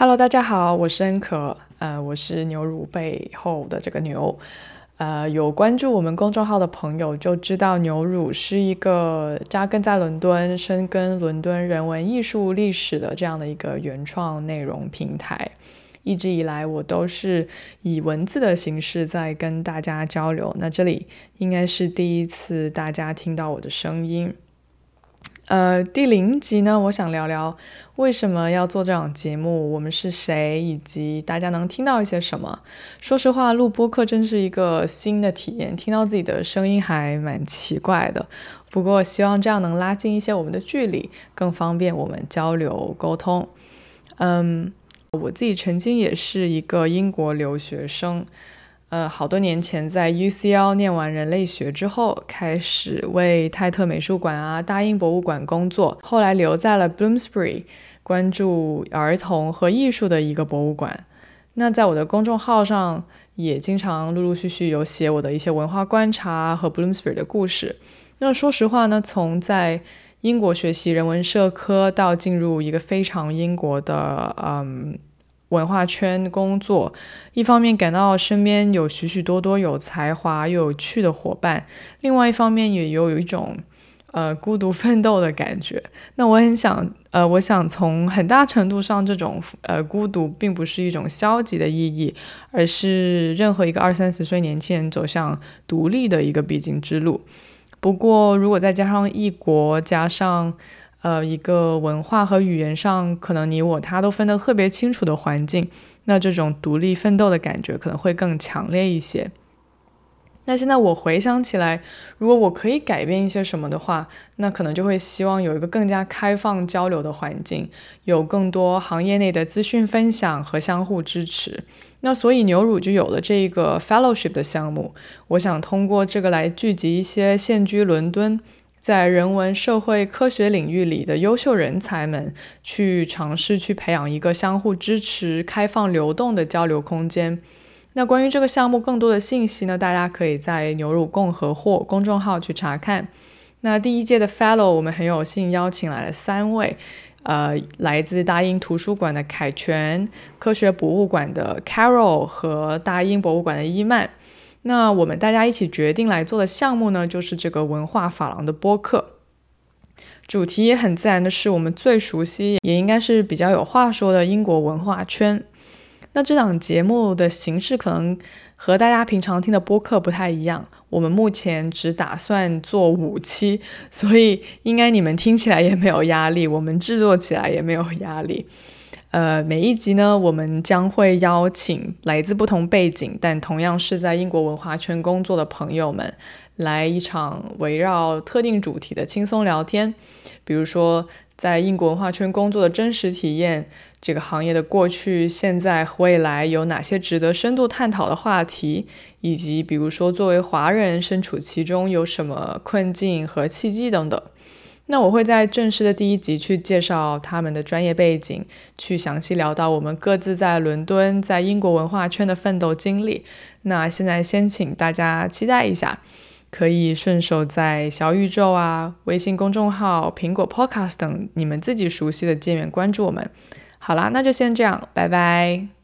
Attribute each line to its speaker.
Speaker 1: Hello，大家好，我是恩可，呃，我是牛乳背后的这个牛，呃，有关注我们公众号的朋友就知道，牛乳是一个扎根在伦敦、深耕伦敦人文艺术历史的这样的一个原创内容平台。一直以来，我都是以文字的形式在跟大家交流，那这里应该是第一次大家听到我的声音。呃，第零集呢，我想聊聊为什么要做这档节目，我们是谁，以及大家能听到一些什么。说实话，录播课真是一个新的体验，听到自己的声音还蛮奇怪的。不过，希望这样能拉近一些我们的距离，更方便我们交流沟通。嗯，我自己曾经也是一个英国留学生。呃，好多年前在 UCL 念完人类学之后，开始为泰特美术馆啊、大英博物馆工作，后来留在了 Bloomsbury，关注儿童和艺术的一个博物馆。那在我的公众号上，也经常陆陆续续有写我的一些文化观察和 Bloomsbury 的故事。那说实话呢，从在英国学习人文社科到进入一个非常英国的，嗯。文化圈工作，一方面感到身边有许许多多有才华又有趣的伙伴，另外一方面也有有一种呃孤独奋斗的感觉。那我很想呃，我想从很大程度上，这种呃孤独并不是一种消极的意义，而是任何一个二三十岁年轻人走向独立的一个必经之路。不过，如果再加上异国，加上呃，一个文化和语言上可能你我他都分得特别清楚的环境，那这种独立奋斗的感觉可能会更强烈一些。那现在我回想起来，如果我可以改变一些什么的话，那可能就会希望有一个更加开放交流的环境，有更多行业内的资讯分享和相互支持。那所以牛乳就有了这个 fellowship 的项目，我想通过这个来聚集一些现居伦敦。在人文、社会科学领域里的优秀人才们，去尝试去培养一个相互支持、开放流动的交流空间。那关于这个项目更多的信息呢？大家可以在牛乳共和或公众号去查看。那第一届的 Fellow，我们很有幸邀请来了三位，呃，来自大英图书馆的凯泉、科学博物馆的 Carol 和大英博物馆的伊曼。那我们大家一起决定来做的项目呢，就是这个文化法廊的播客。主题也很自然的是我们最熟悉，也应该是比较有话说的英国文化圈。那这档节目的形式可能和大家平常听的播客不太一样。我们目前只打算做五期，所以应该你们听起来也没有压力，我们制作起来也没有压力。呃，每一集呢，我们将会邀请来自不同背景，但同样是在英国文化圈工作的朋友们，来一场围绕特定主题的轻松聊天。比如说，在英国文化圈工作的真实体验，这个行业的过去、现在和未来有哪些值得深度探讨的话题，以及比如说作为华人身处其中有什么困境和契机等等。那我会在正式的第一集去介绍他们的专业背景，去详细聊到我们各自在伦敦、在英国文化圈的奋斗经历。那现在先请大家期待一下，可以顺手在小宇宙啊、微信公众号、苹果 Podcast 等你们自己熟悉的界面关注我们。好啦，那就先这样，拜拜。